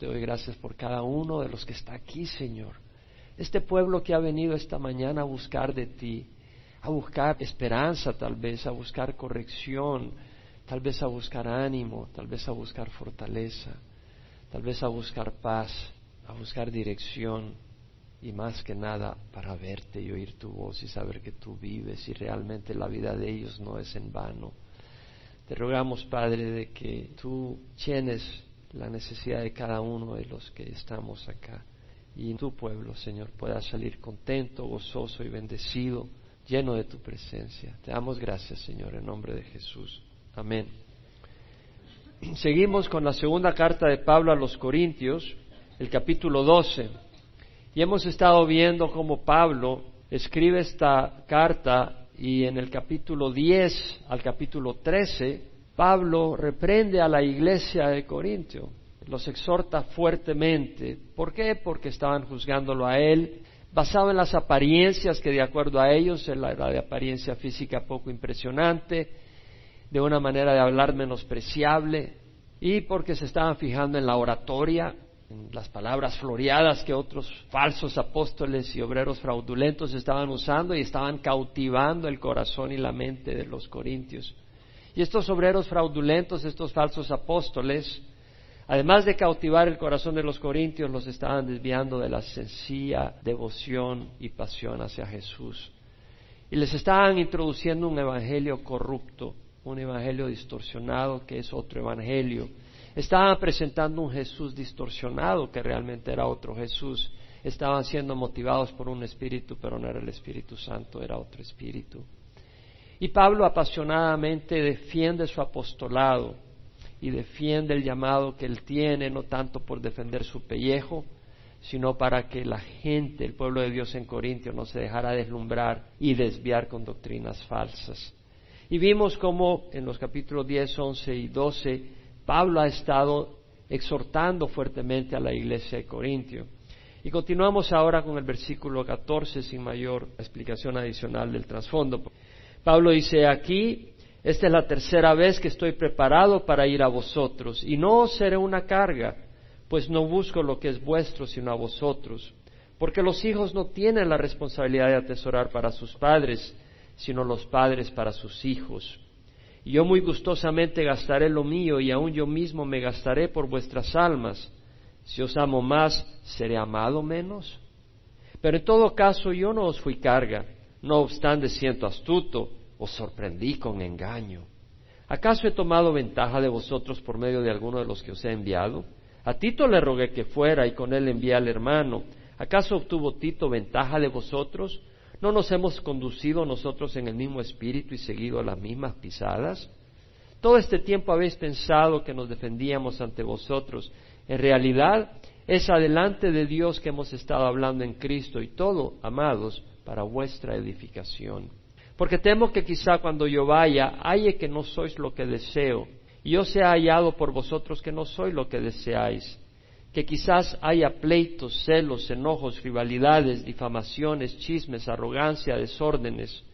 Te doy gracias por cada uno de los que está aquí, Señor. Este pueblo que ha venido esta mañana a buscar de ti, a buscar esperanza tal vez, a buscar corrección, tal vez a buscar ánimo, tal vez a buscar fortaleza, tal vez a buscar paz, a buscar dirección y más que nada para verte y oír tu voz y saber que tú vives y realmente la vida de ellos no es en vano. Te rogamos, Padre, de que tú llenes la necesidad de cada uno de los que estamos acá y tu pueblo, Señor, pueda salir contento, gozoso y bendecido, lleno de tu presencia. Te damos gracias, Señor, en nombre de Jesús. Amén. Seguimos con la segunda carta de Pablo a los Corintios, el capítulo 12. Y hemos estado viendo cómo Pablo escribe esta carta y en el capítulo 10 al capítulo 13, Pablo reprende a la iglesia de Corintio, los exhorta fuertemente. ¿Por qué? Porque estaban juzgándolo a él, basado en las apariencias que de acuerdo a ellos era de apariencia física poco impresionante, de una manera de hablar menospreciable, y porque se estaban fijando en la oratoria, en las palabras floreadas que otros falsos apóstoles y obreros fraudulentos estaban usando y estaban cautivando el corazón y la mente de los corintios. Y estos obreros fraudulentos, estos falsos apóstoles, además de cautivar el corazón de los corintios, los estaban desviando de la sencilla devoción y pasión hacia Jesús. Y les estaban introduciendo un evangelio corrupto, un evangelio distorsionado que es otro evangelio Estaban presentando un Jesús distorsionado que realmente era otro Jesús. Estaban siendo motivados por un espíritu, pero no era el Espíritu Santo, era otro espíritu. Y Pablo apasionadamente defiende su apostolado y defiende el llamado que él tiene, no tanto por defender su pellejo, sino para que la gente, el pueblo de Dios en Corintio, no se dejara deslumbrar y desviar con doctrinas falsas. Y vimos cómo en los capítulos 10, 11 y 12 Pablo ha estado exhortando fuertemente a la iglesia de Corintio. Y continuamos ahora con el versículo 14 sin mayor explicación adicional del trasfondo. Pablo dice aquí, esta es la tercera vez que estoy preparado para ir a vosotros y no os seré una carga, pues no busco lo que es vuestro sino a vosotros, porque los hijos no tienen la responsabilidad de atesorar para sus padres, sino los padres para sus hijos y yo muy gustosamente gastaré lo mío y aun yo mismo me gastaré por vuestras almas. Si os amo más, ¿seré amado menos? Pero en todo caso yo no os fui carga, no obstante siento astuto, os sorprendí con engaño. ¿Acaso he tomado ventaja de vosotros por medio de alguno de los que os he enviado? A Tito le rogué que fuera y con él envié al hermano. ¿Acaso obtuvo Tito ventaja de vosotros? ¿No nos hemos conducido nosotros en el mismo espíritu y seguido las mismas pisadas? Todo este tiempo habéis pensado que nos defendíamos ante vosotros. En realidad es adelante de Dios que hemos estado hablando en Cristo y todo, amados, para vuestra edificación. Porque temo que quizá cuando yo vaya, halle que no sois lo que deseo, y yo sea hallado por vosotros que no soy lo que deseáis que quizás haya pleitos, celos, enojos, rivalidades, difamaciones, chismes, arrogancia, desórdenes.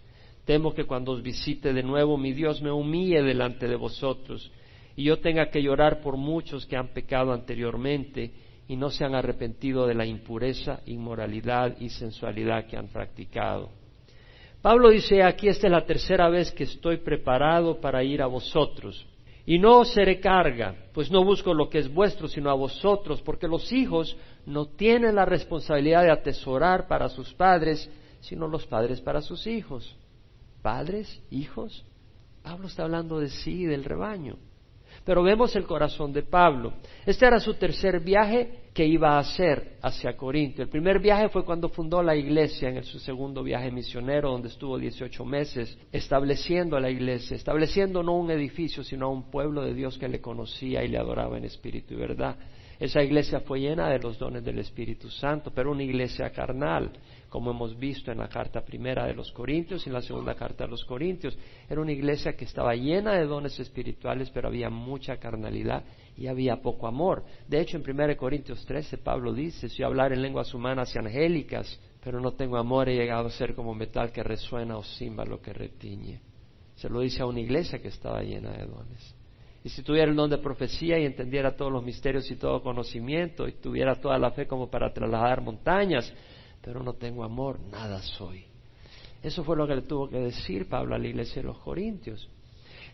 Temo que cuando os visite de nuevo mi Dios me humille delante de vosotros y yo tenga que llorar por muchos que han pecado anteriormente y no se han arrepentido de la impureza, inmoralidad y sensualidad que han practicado. Pablo dice aquí esta es la tercera vez que estoy preparado para ir a vosotros y no seré carga, pues no busco lo que es vuestro, sino a vosotros, porque los hijos no tienen la responsabilidad de atesorar para sus padres, sino los padres para sus hijos. Padres, hijos. Pablo está hablando de sí, del rebaño. Pero vemos el corazón de Pablo. Este era su tercer viaje que iba a hacer hacia Corinto. El primer viaje fue cuando fundó la iglesia en su segundo viaje misionero, donde estuvo 18 meses estableciendo la iglesia, estableciendo no un edificio, sino un pueblo de Dios que le conocía y le adoraba en espíritu y verdad. Esa iglesia fue llena de los dones del Espíritu Santo, pero una iglesia carnal, como hemos visto en la carta primera de los Corintios y en la segunda carta de los Corintios. Era una iglesia que estaba llena de dones espirituales, pero había mucha carnalidad y había poco amor. De hecho, en 1 Corintios 13, Pablo dice, si hablar en lenguas humanas y angélicas, pero no tengo amor, he llegado a ser como metal que resuena o címbalo que retiñe. Se lo dice a una iglesia que estaba llena de dones. Y si tuviera el don de profecía y entendiera todos los misterios y todo conocimiento y tuviera toda la fe como para trasladar montañas, pero no tengo amor, nada soy. Eso fue lo que le tuvo que decir Pablo a la iglesia de los Corintios.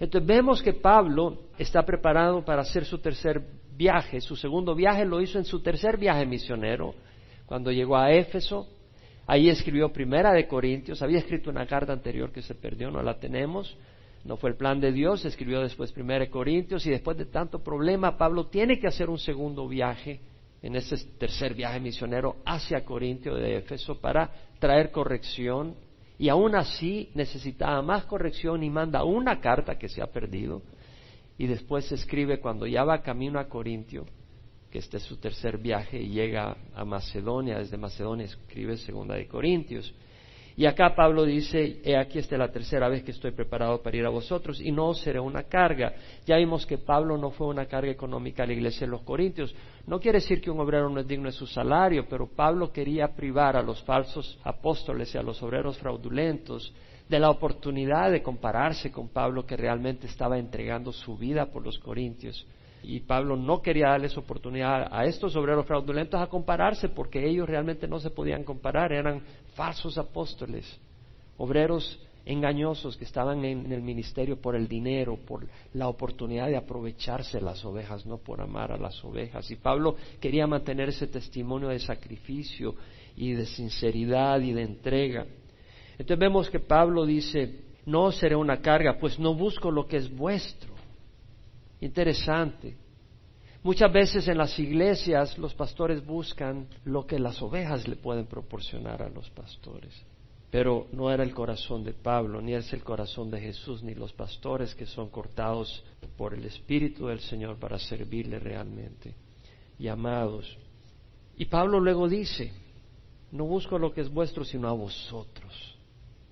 Entonces vemos que Pablo está preparado para hacer su tercer viaje. Su segundo viaje lo hizo en su tercer viaje misionero, cuando llegó a Éfeso. Ahí escribió Primera de Corintios. Había escrito una carta anterior que se perdió, no la tenemos. No fue el plan de Dios. Escribió después Primera de Corintios y después de tanto problema, Pablo tiene que hacer un segundo viaje en ese tercer viaje misionero hacia Corintio de Éfeso para traer corrección y aún así necesitaba más corrección y manda una carta que se ha perdido y después escribe cuando ya va camino a Corintio, que este es su tercer viaje y llega a Macedonia, desde Macedonia escribe segunda de Corintios. Y acá Pablo dice, he aquí esta es la tercera vez que estoy preparado para ir a vosotros y no seré una carga. Ya vimos que Pablo no fue una carga económica a la iglesia de los Corintios. No quiere decir que un obrero no es digno de su salario, pero Pablo quería privar a los falsos apóstoles y a los obreros fraudulentos de la oportunidad de compararse con Pablo que realmente estaba entregando su vida por los Corintios. Y Pablo no quería darles oportunidad a estos obreros fraudulentos a compararse porque ellos realmente no se podían comparar, eran falsos apóstoles, obreros engañosos que estaban en, el ministerio por el dinero, por la oportunidad de aprovecharse las ovejas, no por amar a las ovejas. Y Pablo quería mantener ese testimonio de sacrificio y de sinceridad y de entrega. Entonces vemos que Pablo dice, no seré una carga, pues no busco lo que es vuestro Interesante. Muchas veces en las iglesias los pastores buscan lo que las ovejas le pueden proporcionar a los pastores. Pero no era el corazón de Pablo, ni es el corazón de Jesús, ni los pastores que son cortados por el Espíritu del Señor para servirle realmente, llamados. Y Pablo luego dice, no busco lo que es vuestro, sino a vosotros.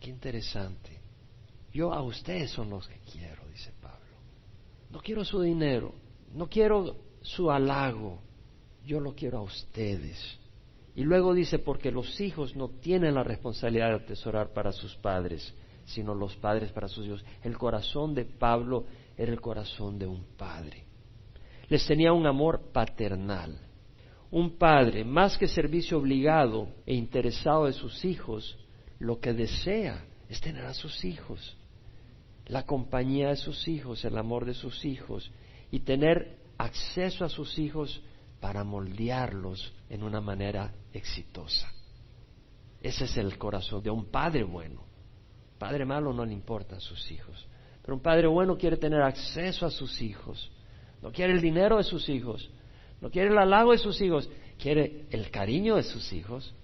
Qué interesante. Yo a ustedes son los que quiero, dice no quiero su dinero, no quiero su halago, yo lo quiero a ustedes. Y luego dice, porque los hijos no tienen la responsabilidad de atesorar para sus padres, sino los padres para sus hijos. El corazón de Pablo era el corazón de un padre. Les tenía un amor paternal. Un padre, más que servicio obligado e interesado de sus hijos, lo que desea es tener a sus hijos la compañía de sus hijos, el amor de sus hijos y tener acceso a sus hijos para moldearlos en una manera exitosa. Ese es el corazón de un padre bueno. Padre malo no le importa a sus hijos, pero un padre bueno quiere tener acceso a sus hijos. No quiere el dinero de sus hijos, no quiere el halago de sus hijos, quiere el cariño de sus hijos,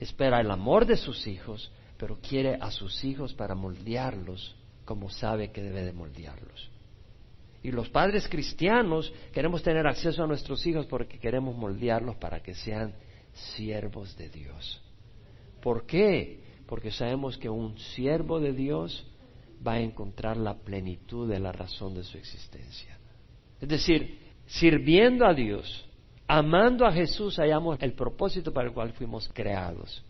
espera el amor de sus hijos, pero quiere a sus hijos para moldearlos como sabe que debe de moldearlos. Y los padres cristianos queremos tener acceso a nuestros hijos porque queremos moldearlos para que sean siervos de Dios. ¿Por qué? Porque sabemos que un siervo de Dios va a encontrar la plenitud de la razón de su existencia. Es decir, sirviendo a Dios, amando a Jesús, hallamos el propósito para el cual fuimos creados.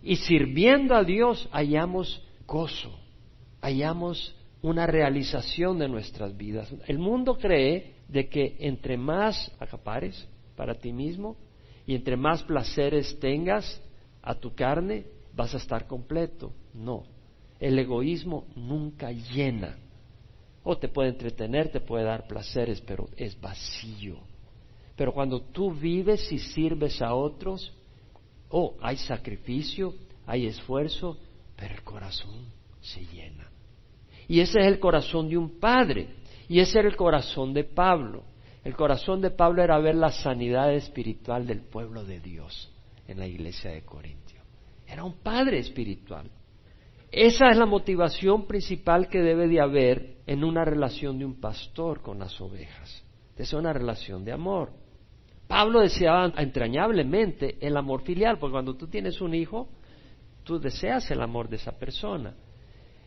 Y sirviendo a Dios, hallamos gozo, hallamos una realización de nuestras vidas. El mundo cree de que entre más acapares para ti mismo y entre más placeres tengas a tu carne, vas a estar completo. No, el egoísmo nunca llena. O te puede entretener, te puede dar placeres, pero es vacío. Pero cuando tú vives y sirves a otros, oh, hay sacrificio, hay esfuerzo, pero el corazón se llena. Y ese es el corazón de un padre. Y ese era el corazón de Pablo. El corazón de Pablo era ver la sanidad espiritual del pueblo de Dios en la iglesia de Corintio. Era un padre espiritual. Esa es la motivación principal que debe de haber en una relación de un pastor con las ovejas. Es una relación de amor. Pablo deseaba entrañablemente el amor filial, porque cuando tú tienes un hijo, tú deseas el amor de esa persona.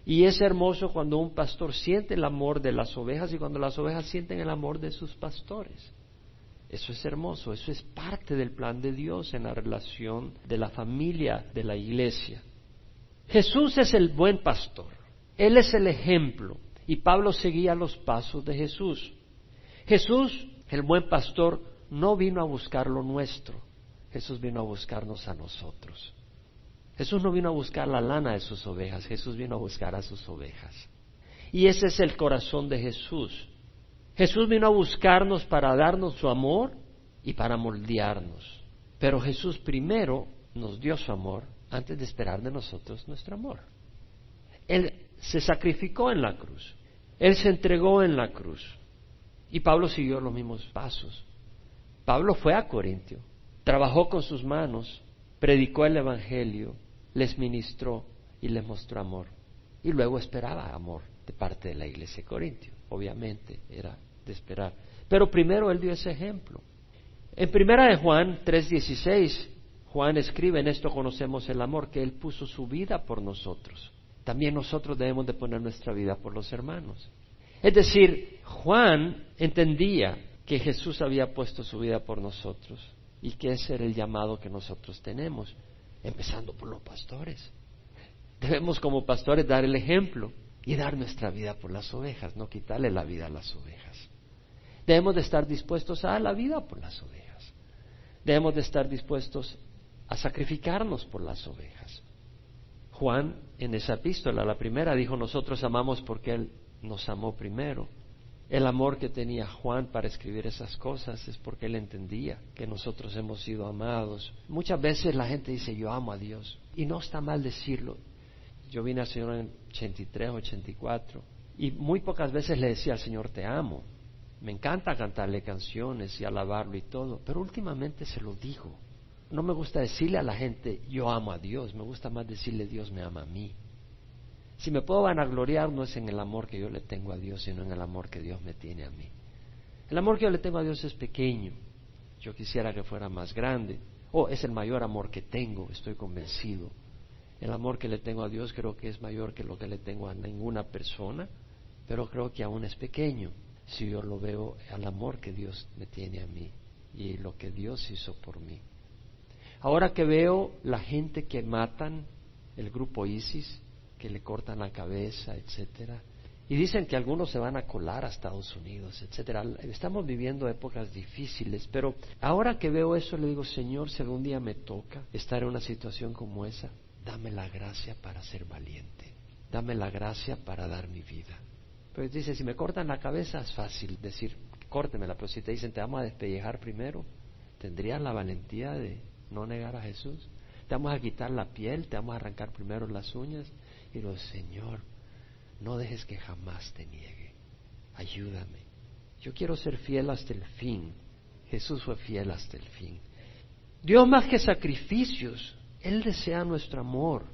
Y es hermoso cuando un pastor siente el amor de las ovejas y cuando las ovejas sienten el amor de sus pastores. Eso es hermoso, eso es parte del plan de Dios en la relación de la familia de la iglesia. Jesús es el buen pastor, Él es el ejemplo y Pablo seguía los pasos de Jesús. Jesús, el buen pastor, no vino a buscar lo nuestro, Jesús vino a buscarnos a nosotros. Jesús no vino a buscar la lana de sus ovejas, Jesús vino a buscar a sus ovejas. Y ese es el corazón de Jesús. Jesús vino a buscarnos para darnos su amor y para moldearnos. Pero Jesús primero nos dio su amor antes de esperar de nosotros nuestro amor. Él se sacrificó en la cruz. Él se entregó en la cruz. Y Pablo siguió los mismos pasos. Pablo fue a Corintio, trabajó con sus manos, predicó el Evangelio, les ministró y les mostró amor. Y luego esperaba amor de parte de la iglesia de Corintio. Obviamente era de esperar. Pero primero él dio ese ejemplo. En primera de Juan 3:16, Juan escribe, en esto conocemos el amor, que él puso su vida por nosotros. También nosotros debemos de poner nuestra vida por los hermanos. Es decir, Juan entendía que Jesús había puesto su vida por nosotros y que ese era el llamado que nosotros tenemos, empezando por los pastores. Debemos como pastores dar el ejemplo y dar nuestra vida por las ovejas, no quitarle la vida a las ovejas. Debemos de estar dispuestos a dar la vida por las ovejas. Debemos de estar dispuestos a sacrificarnos por las ovejas. Juan en esa epístola, la primera, dijo, nosotros amamos porque Él nos amó primero. El amor que tenía Juan para escribir esas cosas es porque él entendía que nosotros hemos sido amados. Muchas veces la gente dice yo amo a Dios y no está mal decirlo. Yo vine al Señor en 83, 84 y muy pocas veces le decía al Señor te amo. Me encanta cantarle canciones y alabarlo y todo, pero últimamente se lo digo. No me gusta decirle a la gente yo amo a Dios, me gusta más decirle Dios me ama a mí. Si me puedo vanagloriar no es en el amor que yo le tengo a Dios, sino en el amor que Dios me tiene a mí. El amor que yo le tengo a Dios es pequeño. Yo quisiera que fuera más grande. Oh, es el mayor amor que tengo, estoy convencido. El amor que le tengo a Dios creo que es mayor que lo que le tengo a ninguna persona, pero creo que aún es pequeño si yo lo veo al amor que Dios me tiene a mí y lo que Dios hizo por mí. Ahora que veo la gente que matan, el grupo ISIS, que le cortan la cabeza, etcétera. Y dicen que algunos se van a colar a Estados Unidos, etcétera. Estamos viviendo épocas difíciles, pero ahora que veo eso le digo, Señor, si algún día me toca estar en una situación como esa, dame la gracia para ser valiente, dame la gracia para dar mi vida. Pero dice, si me cortan la cabeza es fácil decir, córtemela, pero si te dicen, te vamos a despellejar primero, ¿tendrías la valentía de no negar a Jesús? Te vamos a quitar la piel, te vamos a arrancar primero las uñas y lo, Señor, no dejes que jamás te niegue. Ayúdame. Yo quiero ser fiel hasta el fin. Jesús fue fiel hasta el fin. Dios más que sacrificios, Él desea nuestro amor.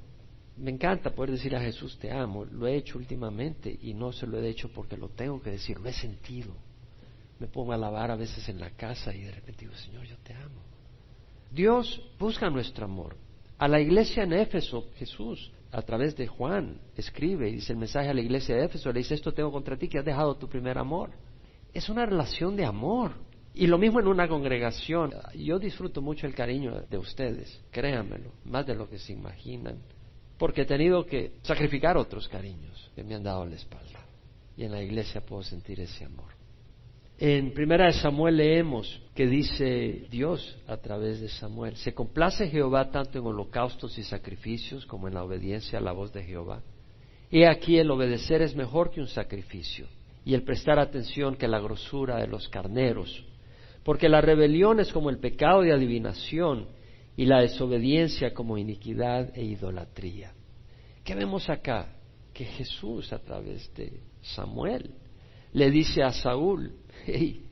Me encanta poder decir a Jesús te amo. Lo he hecho últimamente y no se lo he hecho porque lo tengo que decir, lo he sentido. Me pongo a alabar a veces en la casa y de repente digo, Señor, yo te amo. Dios busca nuestro amor. A la iglesia en Éfeso, Jesús a través de Juan escribe y dice el mensaje a la iglesia de Éfeso, le dice esto tengo contra ti que has dejado tu primer amor. Es una relación de amor. Y lo mismo en una congregación. Yo disfruto mucho el cariño de ustedes, créanmelo, más de lo que se imaginan, porque he tenido que sacrificar otros cariños que me han dado la espalda. Y en la iglesia puedo sentir ese amor. En primera de Samuel leemos que dice Dios a través de Samuel, se complace Jehová tanto en holocaustos y sacrificios como en la obediencia a la voz de Jehová. He aquí el obedecer es mejor que un sacrificio y el prestar atención que la grosura de los carneros, porque la rebelión es como el pecado de adivinación y la desobediencia como iniquidad e idolatría. ¿Qué vemos acá? Que Jesús a través de Samuel le dice a Saúl, hey,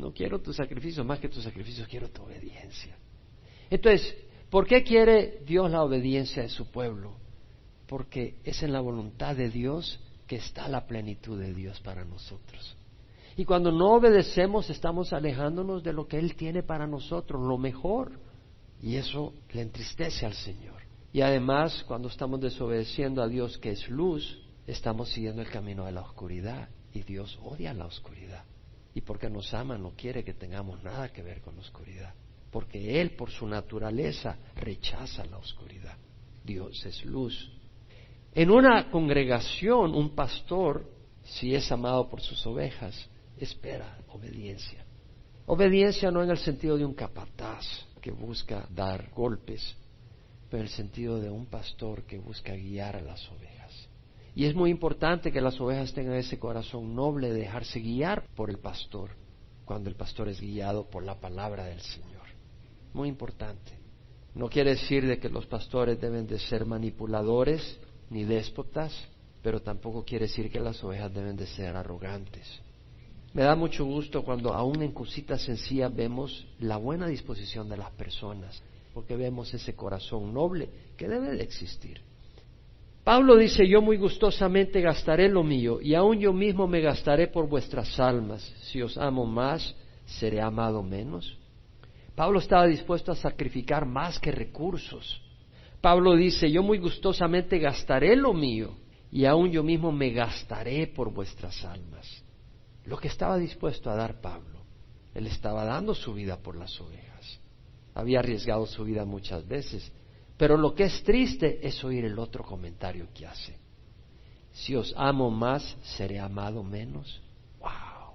no quiero tu sacrificio, más que tu sacrificio, quiero tu obediencia. Entonces, ¿por qué quiere Dios la obediencia de su pueblo? Porque es en la voluntad de Dios que está la plenitud de Dios para nosotros. Y cuando no obedecemos estamos alejándonos de lo que Él tiene para nosotros, lo mejor. Y eso le entristece al Señor. Y además, cuando estamos desobedeciendo a Dios, que es luz, estamos siguiendo el camino de la oscuridad. Y Dios odia la oscuridad. Y porque nos ama no quiere que tengamos nada que ver con la oscuridad. Porque Él por su naturaleza rechaza la oscuridad. Dios es luz. En una congregación, un pastor, si es amado por sus ovejas, espera obediencia. Obediencia no en el sentido de un capataz que busca dar golpes, pero en el sentido de un pastor que busca guiar a las ovejas. Y es muy importante que las ovejas tengan ese corazón noble de dejarse guiar por el pastor, cuando el pastor es guiado por la palabra del Señor. Muy importante. No quiere decir de que los pastores deben de ser manipuladores ni déspotas, pero tampoco quiere decir que las ovejas deben de ser arrogantes. Me da mucho gusto cuando aún en cositas sencillas vemos la buena disposición de las personas, porque vemos ese corazón noble que debe de existir. Pablo dice, yo muy gustosamente gastaré lo mío, y aún yo mismo me gastaré por vuestras almas. Si os amo más, seré amado menos. Pablo estaba dispuesto a sacrificar más que recursos. Pablo dice, yo muy gustosamente gastaré lo mío y aún yo mismo me gastaré por vuestras almas. Lo que estaba dispuesto a dar Pablo, él estaba dando su vida por las ovejas. Había arriesgado su vida muchas veces, pero lo que es triste es oír el otro comentario que hace. Si os amo más, seré amado menos. ¡Wow!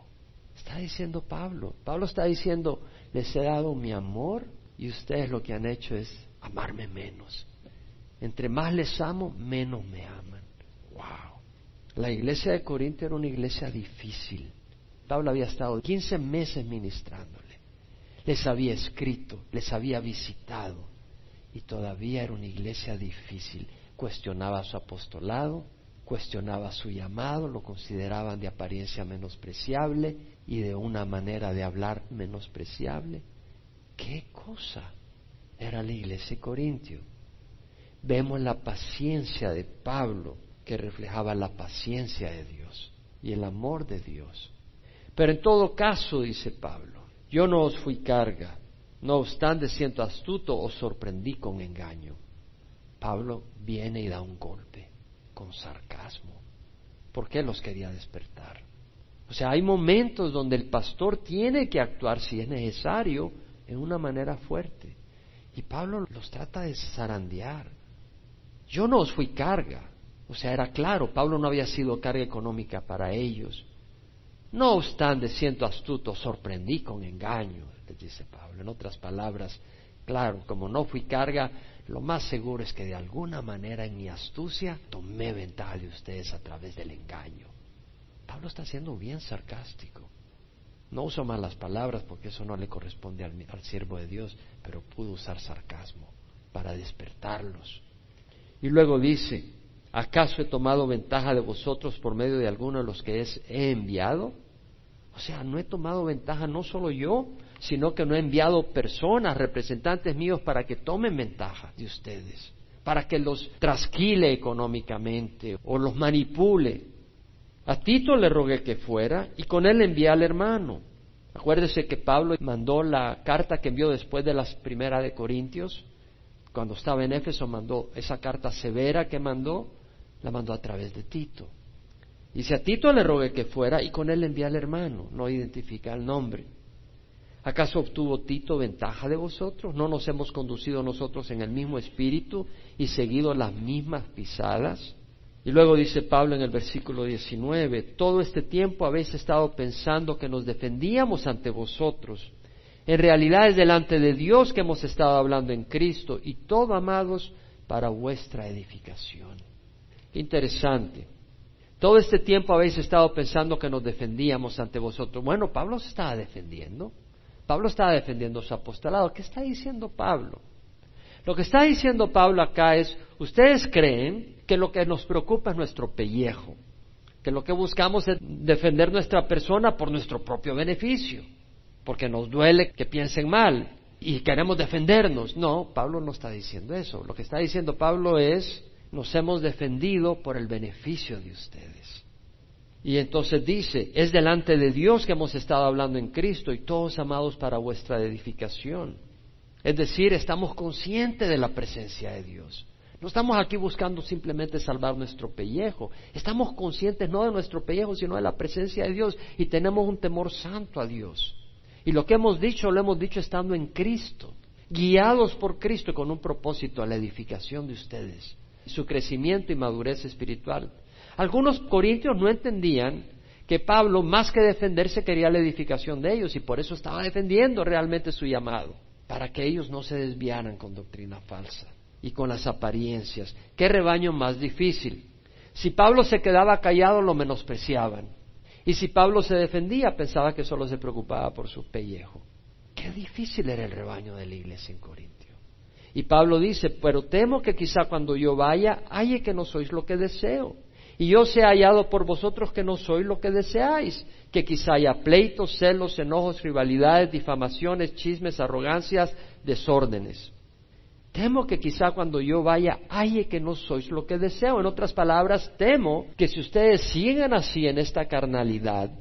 Está diciendo Pablo. Pablo está diciendo, les he dado mi amor y ustedes lo que han hecho es amarme menos. Entre más les amo, menos me aman. Wow. La iglesia de Corinto era una iglesia difícil. Pablo había estado 15 meses ministrándole. Les había escrito, les había visitado y todavía era una iglesia difícil. Cuestionaba su apostolado, cuestionaba su llamado, lo consideraban de apariencia menospreciable y de una manera de hablar menospreciable. ¿Qué cosa era la iglesia de Corintio? Vemos la paciencia de Pablo que reflejaba la paciencia de Dios y el amor de Dios. Pero en todo caso, dice Pablo, yo no os fui carga, no obstante siento astuto, os sorprendí con engaño. Pablo viene y da un golpe con sarcasmo. ¿Por qué los quería despertar? O sea, hay momentos donde el pastor tiene que actuar, si es necesario, en una manera fuerte. Y Pablo los trata de zarandear. Yo no os fui carga. O sea, era claro, Pablo no había sido carga económica para ellos. No obstante, siento astuto, sorprendí con engaño, dice Pablo. En otras palabras, claro, como no fui carga, lo más seguro es que de alguna manera en mi astucia tomé ventaja de ustedes a través del engaño. Pablo está siendo bien sarcástico. No uso malas palabras porque eso no le corresponde al, siervo de Dios, pero pudo usar sarcasmo para despertarlos. Y luego dice, ¿acaso he tomado ventaja de vosotros por medio de alguno de los que he enviado? O sea, no he tomado ventaja no solo yo, sino que no he enviado personas, representantes míos, para que tomen ventaja de ustedes, para que los trasquile económicamente o los manipule. A Tito le rogué que fuera y con él envié al hermano. Acuérdese que Pablo mandó la carta que envió después de la primera de Corintios. Cuando estaba en Éfeso mandó esa carta severa que mandó, la mandó a través de Tito. Y si a Tito le rogué que fuera y con él envié al hermano, no identifica el nombre. ¿Acaso obtuvo Tito ventaja de vosotros? ¿No nos hemos conducido nosotros en el mismo espíritu y seguido las mismas pisadas? Y luego dice Pablo en el versículo 19, todo este tiempo habéis estado pensando que nos defendíamos ante vosotros. En realidad es delante de Dios que hemos estado hablando en Cristo y todo, amados, para vuestra edificación. Interesante. Todo este tiempo habéis estado pensando que nos defendíamos ante vosotros. Bueno, Pablo se estaba defendiendo. Pablo estaba defendiendo su apostolado. ¿Qué está diciendo Pablo? Lo que está diciendo Pablo acá es, ustedes creen que lo que nos preocupa es nuestro pellejo, que lo que buscamos es defender nuestra persona por nuestro propio beneficio, porque nos duele que piensen mal y queremos defendernos. No, Pablo no está diciendo eso. Lo que está diciendo Pablo es, nos hemos defendido por el beneficio de ustedes. Y entonces dice, es delante de Dios que hemos estado hablando en Cristo y todos amados para vuestra edificación. Es decir, estamos conscientes de la presencia de Dios. No estamos aquí buscando simplemente salvar nuestro pellejo. Estamos conscientes no de nuestro pellejo, sino de la presencia de Dios y tenemos un temor santo a Dios. Y lo que hemos dicho lo hemos dicho estando en Cristo, guiados por Cristo con un propósito a la edificación de ustedes, su crecimiento y madurez espiritual. Algunos corintios no entendían que Pablo, más que defenderse, quería la edificación de ellos y por eso estaba defendiendo realmente su llamado, para que ellos no se desviaran con doctrina falsa y con las apariencias. ¿Qué rebaño más difícil? Si Pablo se quedaba callado, lo menospreciaban. Y si Pablo se defendía, pensaba que solo se preocupaba por su pellejo. Qué difícil era el rebaño de la iglesia en Corintio. Y Pablo dice, pero temo que quizá cuando yo vaya, halle que no sois lo que deseo. Y yo sea hallado por vosotros que no sois lo que deseáis, que quizá haya pleitos, celos, enojos, rivalidades, difamaciones, chismes, arrogancias, desórdenes. Temo que quizá cuando yo vaya, halle que no sois lo que deseo. En otras palabras, temo que si ustedes siguen así en esta carnalidad,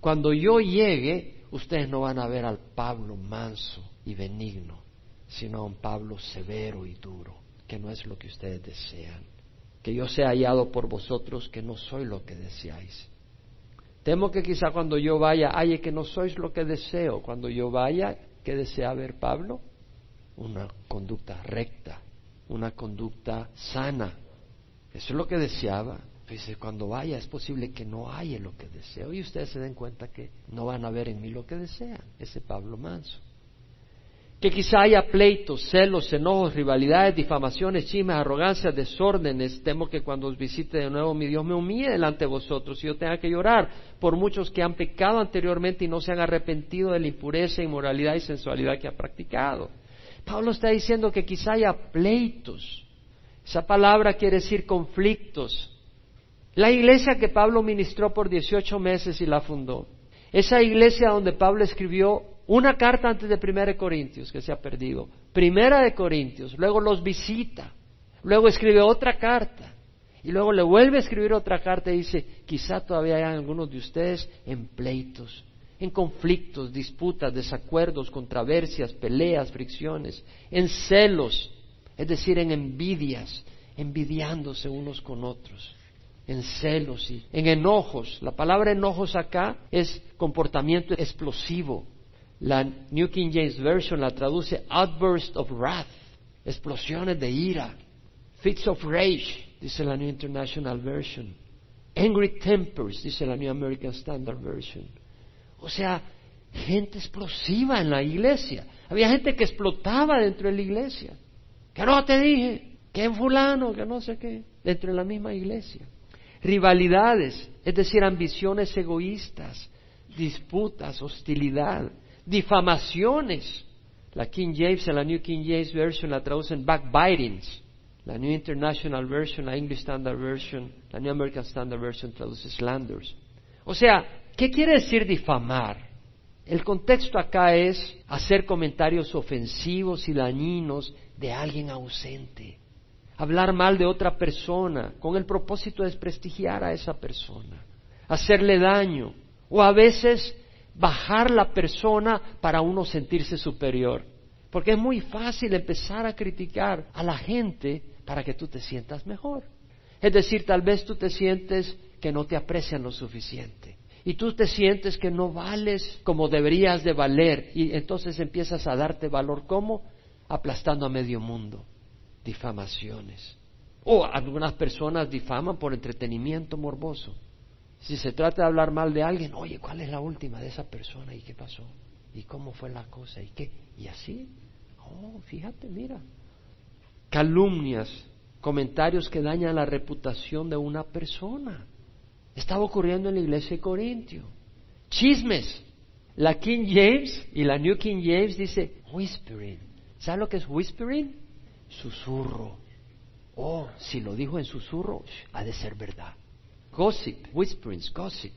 cuando yo llegue, ustedes no van a ver al Pablo manso y benigno, sino a un Pablo severo y duro, que no es lo que ustedes desean. Que yo sea hallado por vosotros, que no soy lo que deseáis. Temo que quizá cuando yo vaya, halle que no sois lo que deseo. Cuando yo vaya, ¿qué desea ver Pablo? una conducta recta, una conducta sana. Eso es lo que deseaba. Dice, cuando vaya es posible que no haya lo que deseo y ustedes se den cuenta que no van a ver en mí lo que desean. Ese Pablo Manso. Que quizá haya pleitos, celos, enojos, rivalidades, difamaciones, chismes, arrogancias, desórdenes. Temo que cuando os visite de nuevo mi Dios me humille delante de vosotros y yo tenga que llorar por muchos que han pecado anteriormente y no se han arrepentido de la impureza, inmoralidad y sensualidad que ha practicado. Pablo está diciendo que quizá haya pleitos. Esa palabra quiere decir conflictos. La iglesia que Pablo ministró por 18 meses y la fundó. Esa iglesia donde Pablo escribió una carta antes de Primera de Corintios, que se ha perdido. Primera de Corintios, luego los visita, luego escribe otra carta, y luego le vuelve a escribir otra carta y dice, quizá todavía hay algunos de ustedes en pleitos, en conflictos, disputas, desacuerdos, controversias, peleas, fricciones, en celos, es decir, en envidias, envidiándose unos con otros, en celos y en enojos. La palabra enojos acá es comportamiento explosivo. La New King James Version la traduce outburst of wrath, explosiones de ira, fits of rage, dice la New International Version. Angry tempers, dice la New American Standard Version. O sea, gente explosiva en la iglesia. Había gente que explotaba dentro de la iglesia. Que no te dije, que en fulano, que no sé qué, dentro de la misma iglesia. Rivalidades, es decir, ambiciones egoístas, disputas, hostilidad, difamaciones. La King James, la New King James Version la traducen backbitings. La New International Version, la English Standard Version, la New American Standard Version traduce slanders. O sea, ¿Qué quiere decir difamar? El contexto acá es hacer comentarios ofensivos y dañinos de alguien ausente, hablar mal de otra persona con el propósito de desprestigiar a esa persona, hacerle daño o a veces bajar la persona para uno sentirse superior. Porque es muy fácil empezar a criticar a la gente para que tú te sientas mejor. Es decir, tal vez tú te sientes que no te aprecian lo suficiente y tú te sientes que no vales como deberías de valer y entonces empiezas a darte valor como aplastando a medio mundo, difamaciones. O algunas personas difaman por entretenimiento morboso. Si se trata de hablar mal de alguien, oye, ¿cuál es la última de esa persona y qué pasó? ¿Y cómo fue la cosa? ¿Y qué? Y así, oh, fíjate, mira. Calumnias, comentarios que dañan la reputación de una persona. Estaba ocurriendo en la iglesia de Corintio. Chismes. La King James y la New King James dice whispering. ¿Sabe lo que es whispering? Susurro. Oh, si lo dijo en susurro, ha de ser verdad. Gossip, whisperings, gossip.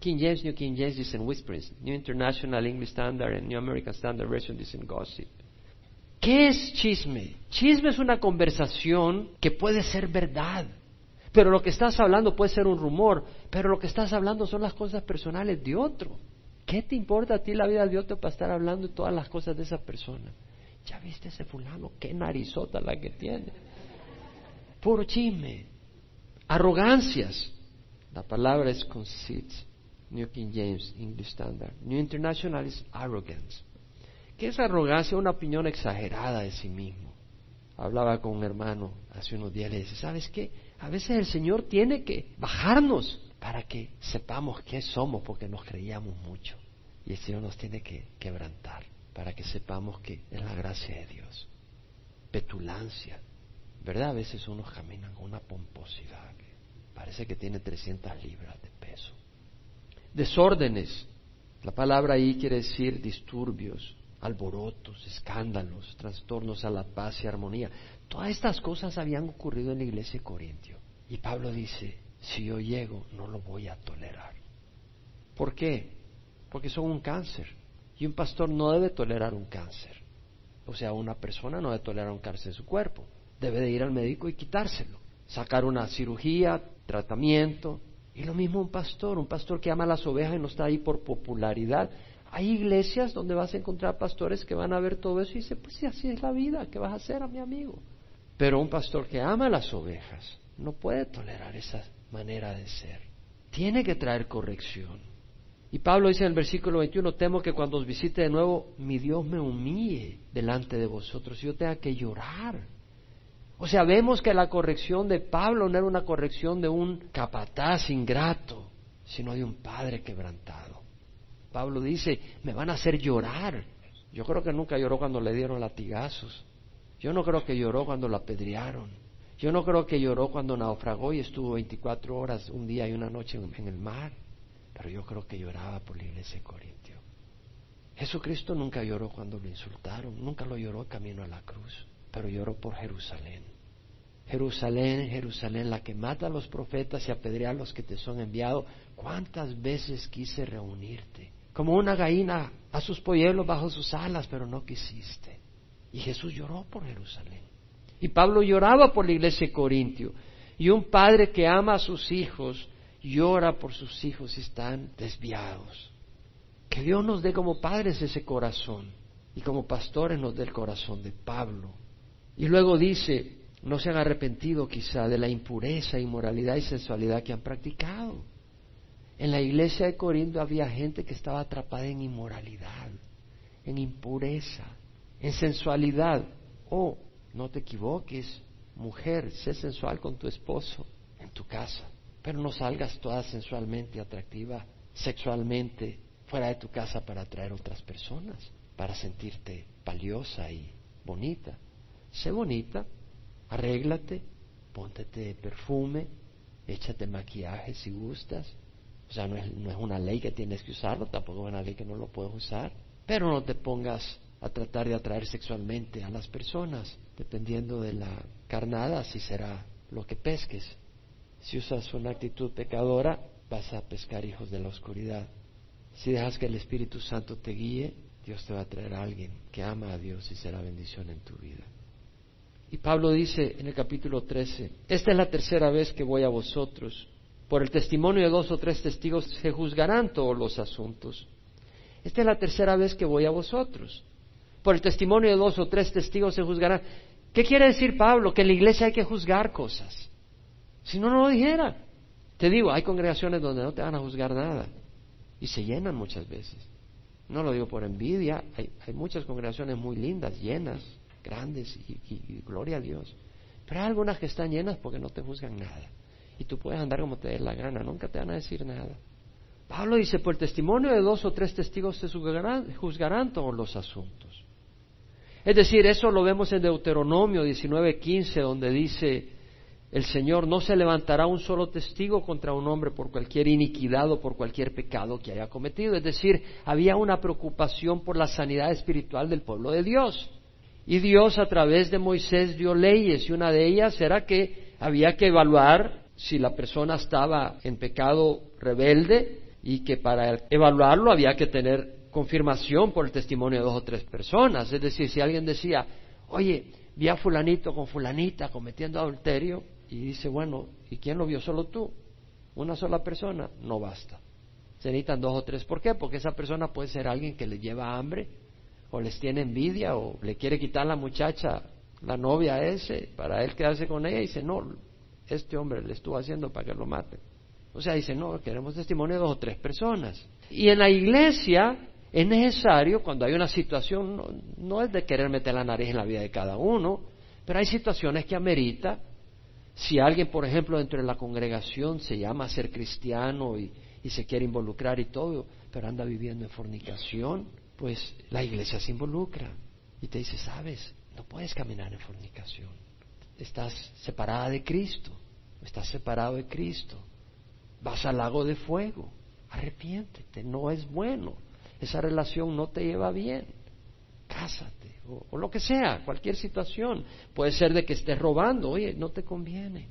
King James, New King James dicen whisperings. New International English Standard and New American Standard Version dicen gossip. ¿Qué es chisme? Chisme es una conversación que puede ser verdad, pero lo que estás hablando puede ser un rumor, pero lo que estás hablando son las cosas personales de otro. ¿Qué te importa a ti la vida de otro para estar hablando de todas las cosas de esa persona? Ya viste ese fulano, qué narizota la que tiene. Puro chisme. Arrogancias. La palabra es conceit. New King James, English Standard. New International es arrogance. ¿Qué es arrogancia? Una opinión exagerada de sí mismo. Hablaba con un hermano hace unos días, le dice, ¿sabes qué? A veces el Señor tiene que bajarnos para que sepamos qué somos porque nos creíamos mucho. Y el Señor nos tiene que quebrantar para que sepamos que es la gracia de Dios. Petulancia. ¿Verdad? A veces uno camina con una pomposidad parece que tiene 300 libras de peso. Desórdenes. La palabra ahí quiere decir disturbios, alborotos, escándalos, trastornos a la paz y armonía. Todas estas cosas habían ocurrido en la iglesia de Corintio. Y Pablo dice, si yo llego, no lo voy a tolerar. ¿Por qué? Porque son un cáncer. Y un pastor no debe tolerar un cáncer. O sea, una persona no debe tolerar un cáncer en su cuerpo. Debe de ir al médico y quitárselo. Sacar una cirugía, tratamiento. Y lo mismo un pastor, un pastor que ama las ovejas y no está ahí por popularidad. Hay iglesias donde vas a encontrar pastores que van a ver todo eso y dicen, pues sí, así es la vida, ¿qué vas a hacer a mi amigo? Pero un pastor que ama las ovejas no puede tolerar esa manera de ser. Tiene que traer corrección. Y Pablo dice en el versículo 21, temo que cuando os visite de nuevo, mi Dios me humille delante de vosotros y yo tenga que llorar. O sea, vemos que la corrección de Pablo no era una corrección de un capataz ingrato, sino de un padre quebrantado. Pablo dice, me van a hacer llorar. Yo creo que nunca lloró cuando le dieron latigazos. Yo no creo que lloró cuando lo apedrearon. Yo no creo que lloró cuando naufragó y estuvo 24 horas, un día y una noche en, el mar. Pero yo creo que lloraba por la iglesia de Corintio. Jesucristo nunca lloró cuando lo insultaron, nunca lo lloró camino a la cruz, pero lloró por Jerusalén. Jerusalén, Jerusalén, la que mata a los profetas y apedrea a los que te son enviados. ¿Cuántas veces quise reunirte? Como una gallina a sus polluelos bajo sus alas, pero no quisiste. Y Jesús lloró por Jerusalén. Y Pablo lloraba por la iglesia de Corintio. Y un padre que ama a sus hijos llora por sus hijos si están desviados. Que Dios nos dé como padres ese corazón y como pastores nos dé el corazón de Pablo. Y luego dice, no se han arrepentido quizá de la impureza, inmoralidad y sensualidad que han practicado. En la iglesia de Corinto había gente que estaba atrapada en inmoralidad, en impureza, en sensualidad. Oh, no te equivoques, mujer, sé sensual con tu esposo en tu casa, pero no salgas toda sensualmente atractiva, sexualmente, fuera de tu casa para atraer otras personas, para sentirte valiosa y bonita. Sé bonita, arréglate, póntete perfume, échate maquillaje si gustas. O sea, no es, no es una ley que tienes que usarlo, tampoco es una ley que no lo puedes usar, pero no te pongas a tratar de atraer sexualmente a las personas, dependiendo de la carnada, así será lo que pesques. Si usas una actitud pecadora, vas a pescar hijos de la oscuridad. Si dejas que el Espíritu Santo te guíe, Dios te va a traer a alguien que ama a Dios y será bendición en tu vida. Y Pablo dice en el capítulo 13, esta es la tercera vez que voy a vosotros. Por el testimonio de dos o tres testigos se juzgarán todos los asuntos. Esta es la tercera vez que voy a vosotros por el testimonio de dos o tres testigos se juzgarán. ¿Qué quiere decir Pablo? Que en la iglesia hay que juzgar cosas. Si no, no lo dijera. Te digo, hay congregaciones donde no te van a juzgar nada. Y se llenan muchas veces. No lo digo por envidia. Hay, muchas congregaciones muy lindas, llenas, grandes, y, gloria a Dios. Pero hay algunas que están llenas porque no te juzgan nada. Y tú puedes andar como te dé la gana, nunca te van a decir nada. Pablo dice, por el testimonio de dos o tres testigos se juzgarán todos los asuntos. Es decir, eso lo vemos en Deuteronomio 19:15, donde dice el Señor, no se levantará un solo testigo contra un hombre por cualquier iniquidad o por cualquier pecado que haya cometido. Es decir, había una preocupación por la sanidad espiritual del pueblo de Dios. Y Dios a través de Moisés dio leyes y una de ellas era que había que evaluar si la persona estaba en pecado rebelde y que para evaluarlo había que tener confirmación por el testimonio de dos o tres personas. Es decir, si alguien decía, oye, vi a fulanito con fulanita cometiendo adulterio, y dice, bueno, ¿y quién lo vio? ¿Solo tú? ¿Una sola persona? No basta. Se necesitan dos o tres. ¿Por qué? Porque esa persona puede ser alguien que le lleva hambre, o les tiene envidia, o le quiere quitar la muchacha, la novia a ese, para él quedarse con ella, y dice, no, este hombre le estuvo haciendo para que lo mate. O sea, dice, no, queremos testimonio de dos o tres personas. Y en la iglesia es necesario, cuando hay una situación, no, es de querer meter la nariz en la vida de cada uno, pero hay situaciones que amerita Si alguien, por ejemplo, dentro de la congregación se llama a ser cristiano y, y se quiere involucrar y todo, pero anda viviendo en fornicación, pues la iglesia se involucra y te dice, sabes, no puedes caminar en fornicación. Estás separada de Cristo, estás separado de Cristo. Vas al lago de fuego, arrepiéntete, no es bueno. Esa relación no te lleva bien. Cásate o, lo que sea, cualquier situación. Puede ser de que estés robando, oye, no te conviene.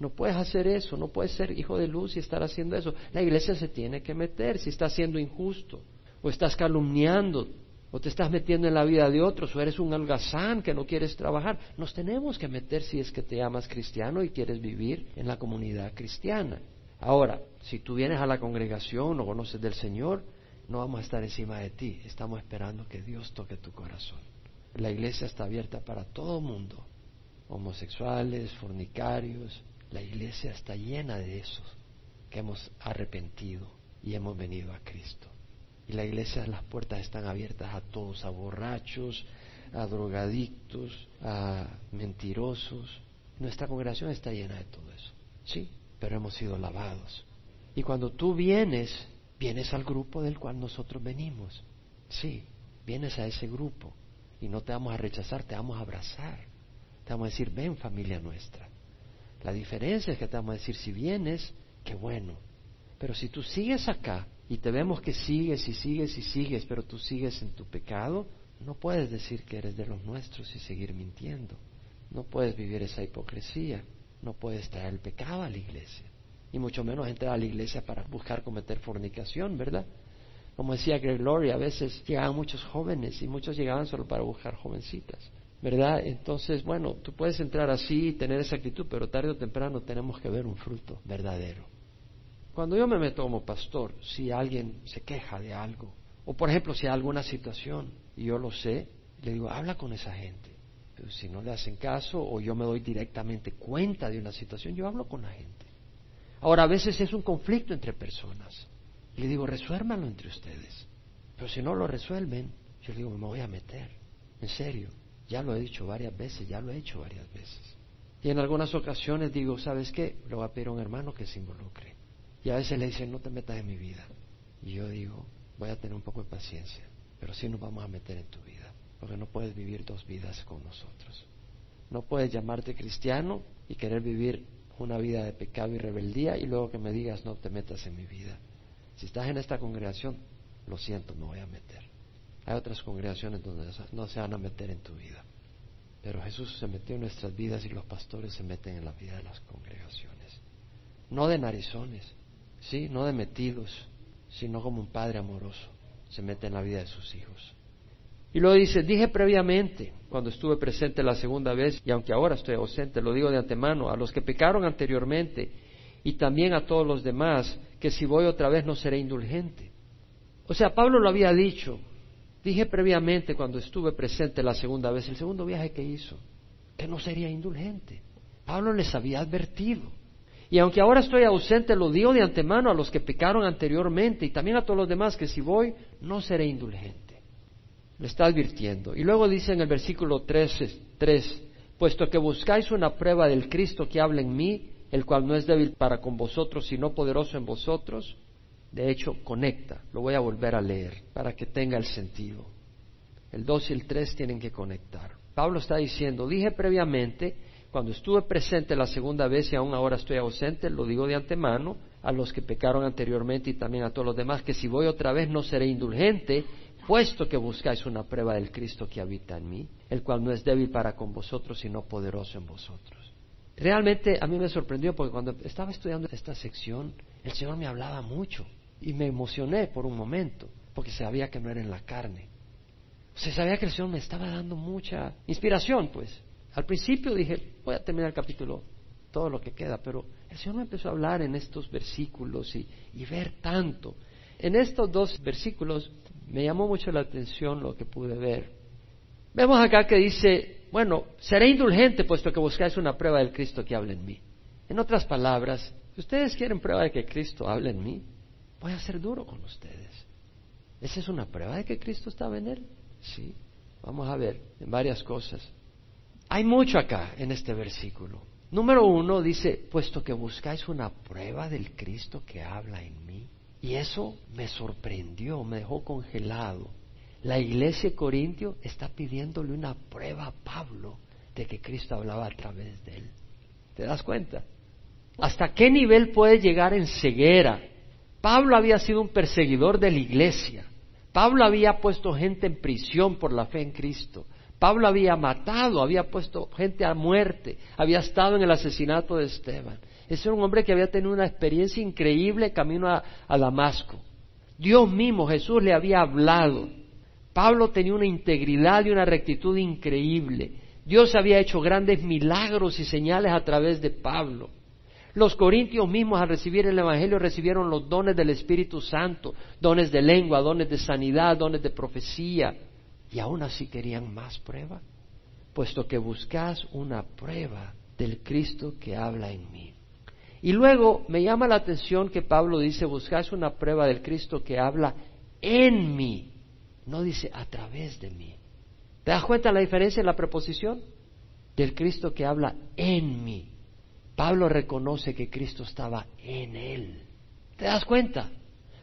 No puedes hacer eso, no puedes ser hijo de luz y estar haciendo eso. La iglesia se tiene que meter si estás siendo injusto o estás calumniando o te estás metiendo en la vida de otros, o eres un algazán que no quieres trabajar. Nos tenemos que meter si es que te llamas cristiano y quieres vivir en la comunidad cristiana. Ahora, si tú vienes a la congregación o conoces del Señor, no vamos a estar encima de ti. Estamos esperando que Dios toque tu corazón. La iglesia está abierta para todo mundo. Homosexuales, fornicarios. La iglesia está llena de esos que hemos arrepentido y hemos venido a Cristo. La iglesia, las puertas están abiertas a todos, a borrachos, a drogadictos, a mentirosos. Nuestra congregación está llena de todo eso. Sí, pero hemos sido lavados. Y cuando tú vienes, vienes al grupo del cual nosotros venimos. Sí, vienes a ese grupo. Y no te vamos a rechazar, te vamos a abrazar. Te vamos a decir, ven familia nuestra. La diferencia es que te vamos a decir, si vienes, qué bueno. Pero si tú sigues acá, y te vemos que sigues y sigues y sigues, pero tú sigues en tu pecado, no puedes decir que eres de los nuestros y seguir mintiendo. No puedes vivir esa hipocresía. No puedes traer el pecado a la iglesia. Y mucho menos entrar a la iglesia para buscar cometer fornicación, ¿verdad? Como decía Greg Laurie, a veces llegaban muchos jóvenes y muchos llegaban solo para buscar jovencitas, ¿verdad? Entonces, bueno, tú puedes entrar así y tener esa actitud, pero tarde o temprano tenemos que ver un fruto verdadero. Cuando yo me meto como pastor, si alguien se queja de algo, o por ejemplo si hay alguna situación y yo lo sé, le digo, habla con esa gente. Pero si no le hacen caso o yo me doy directamente cuenta de una situación, yo hablo con la gente. Ahora, a veces es un conflicto entre personas. Le digo, resuélvanlo entre ustedes. Pero si no lo resuelven, yo le digo, me voy a meter. En serio, ya lo he dicho varias veces, ya lo he hecho varias veces. Y en algunas ocasiones digo, ¿sabes qué? Le voy a pedir a un hermano que se involucre. Y a veces le dicen, no te metas en mi vida. Y yo digo, voy a tener un poco de paciencia, pero sí nos vamos a meter en tu vida, porque no puedes vivir dos vidas con nosotros. No puedes llamarte cristiano y querer vivir una vida de pecado y rebeldía y luego que me digas, no te metas en mi vida. Si estás en esta congregación, lo siento, me voy a meter. Hay otras congregaciones donde no se van a meter en tu vida. Pero Jesús se metió en nuestras vidas y los pastores se meten en la vida de las congregaciones. No de narizones, Sí, no de metidos, sino como un padre amoroso se mete en la vida de sus hijos. Y luego dice, dije previamente, cuando estuve presente la segunda vez, y aunque ahora estoy ausente, lo digo de antemano, a los que pecaron anteriormente y también a todos los demás, que si voy otra vez no seré indulgente. O sea, Pablo lo había dicho, dije previamente cuando estuve presente la segunda vez, el segundo viaje que hizo, que no sería indulgente. Pablo les había advertido. Y aunque ahora estoy ausente, lo digo de antemano a los que pecaron anteriormente y también a todos los demás que si voy, no seré indulgente. Le está advirtiendo. Y luego dice en el versículo 3, 3, puesto que buscáis una prueba del Cristo que habla en mí, el cual no es débil para con vosotros, sino poderoso en vosotros, de hecho, conecta. Lo voy a volver a leer para que tenga el sentido. El 2 y el 3 tienen que conectar. Pablo está diciendo, dije previamente cuando estuve presente la segunda vez y aún ahora estoy ausente, lo digo de antemano a los que pecaron anteriormente y también a todos los demás, que si voy otra vez no seré indulgente, puesto que buscáis una prueba del Cristo que habita en mí, el cual no es débil para con vosotros, sino poderoso en vosotros. Realmente a mí me sorprendió porque cuando estaba estudiando esta sección, el Señor me hablaba mucho y me emocioné por un momento, porque sabía que no era en la carne. Se sabía que el Señor me estaba dando mucha inspiración, pues. Al principio dije, voy a terminar el capítulo, todo lo que queda, pero el Señor me empezó a hablar en estos versículos y, ver tanto. En estos dos versículos me llamó mucho la atención lo que pude ver. Vemos acá que dice, bueno, seré indulgente puesto que buscáis una prueba del Cristo que habla en mí. En otras palabras, si ustedes quieren prueba de que Cristo habla en mí, voy a ser duro con ustedes. ¿Esa es una prueba de que Cristo estaba en él? Sí. Vamos a ver en varias cosas. Hay mucho acá en este versículo. Número uno dice, puesto que buscáis una prueba del Cristo que habla en mí. Y eso me sorprendió, me dejó congelado. La iglesia de Corintio está pidiéndole una prueba a Pablo de que Cristo hablaba a través de él. ¿Te das cuenta? ¿Hasta qué nivel puede llegar en ceguera? Pablo había sido un perseguidor de la iglesia. Pablo había puesto gente en prisión por la fe en Cristo. Pablo había matado, había puesto gente a muerte, había estado en el asesinato de Esteban. Ese era un hombre que había tenido una experiencia increíble camino a, a Damasco. Dios mismo, Jesús, le había hablado. Pablo tenía una integridad y una rectitud increíble. Dios había hecho grandes milagros y señales a través de Pablo. Los corintios mismos al recibir el Evangelio recibieron los dones del Espíritu Santo, dones de lengua, dones de sanidad, dones de profecía, y aún así querían más prueba, puesto que buscas una prueba del Cristo que habla en mí. Y luego me llama la atención que Pablo dice, buscas una prueba del Cristo que habla en mí, no dice a través de mí. ¿Te das cuenta la diferencia en la preposición? Del Cristo que habla en mí. Pablo reconoce que Cristo estaba en él. ¿Te das cuenta?